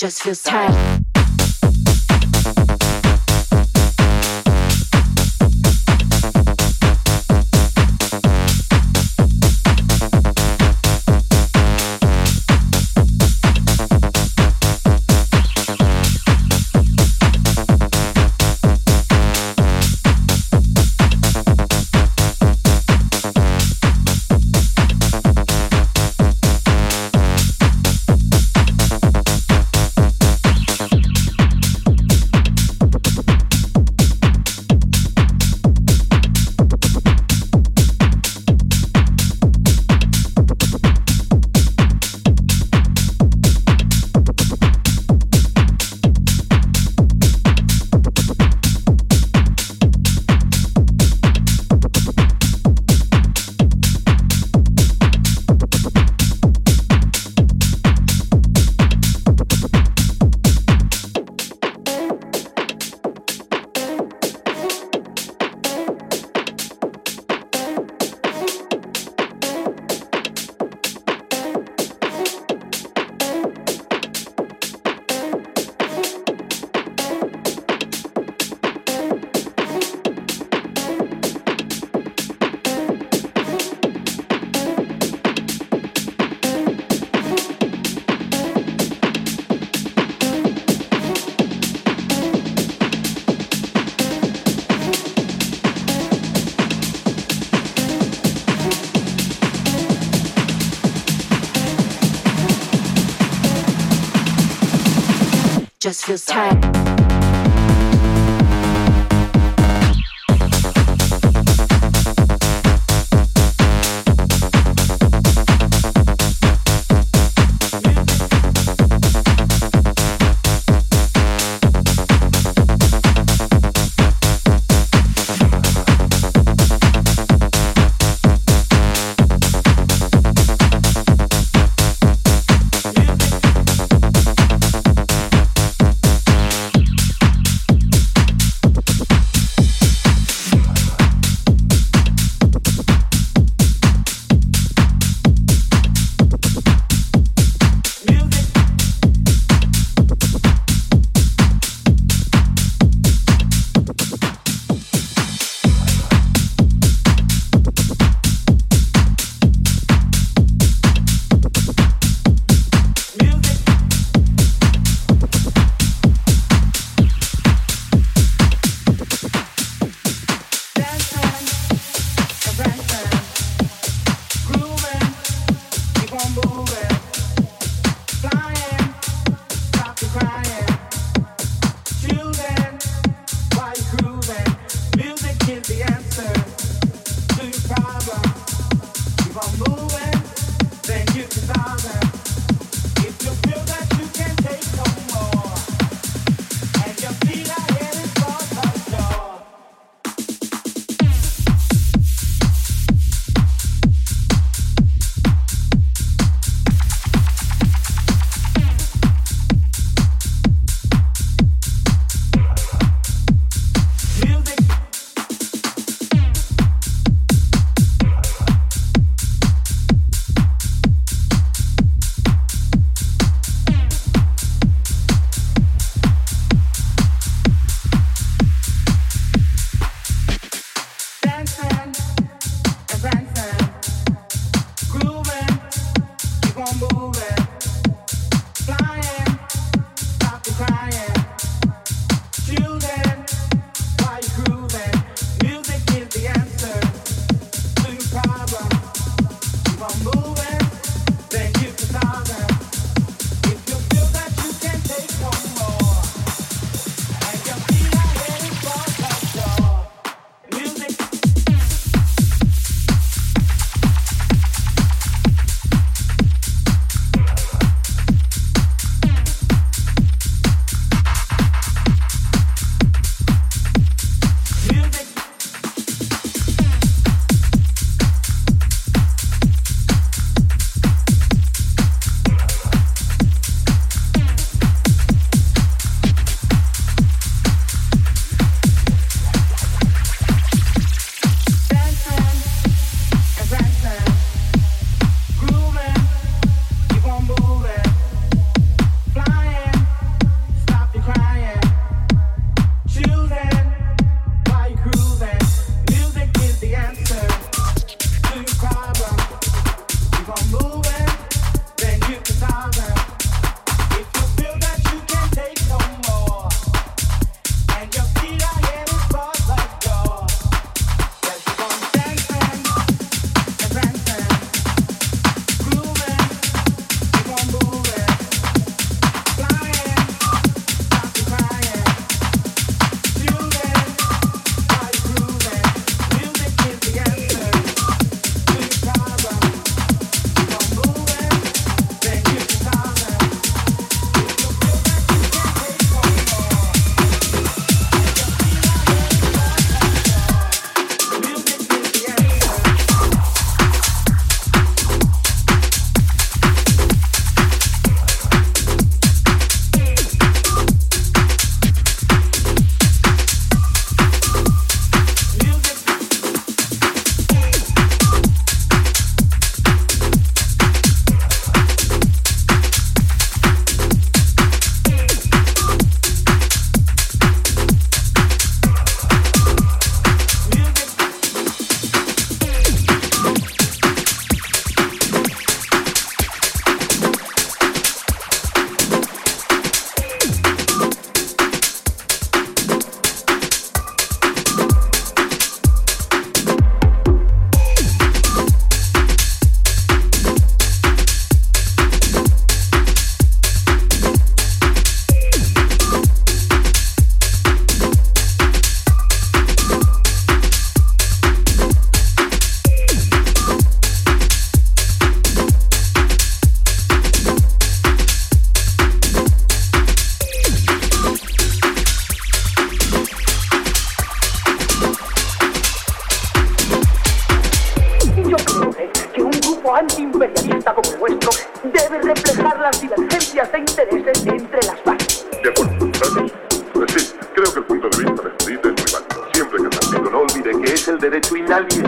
just feels tight. Just feels tight.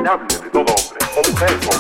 De todo hombre, o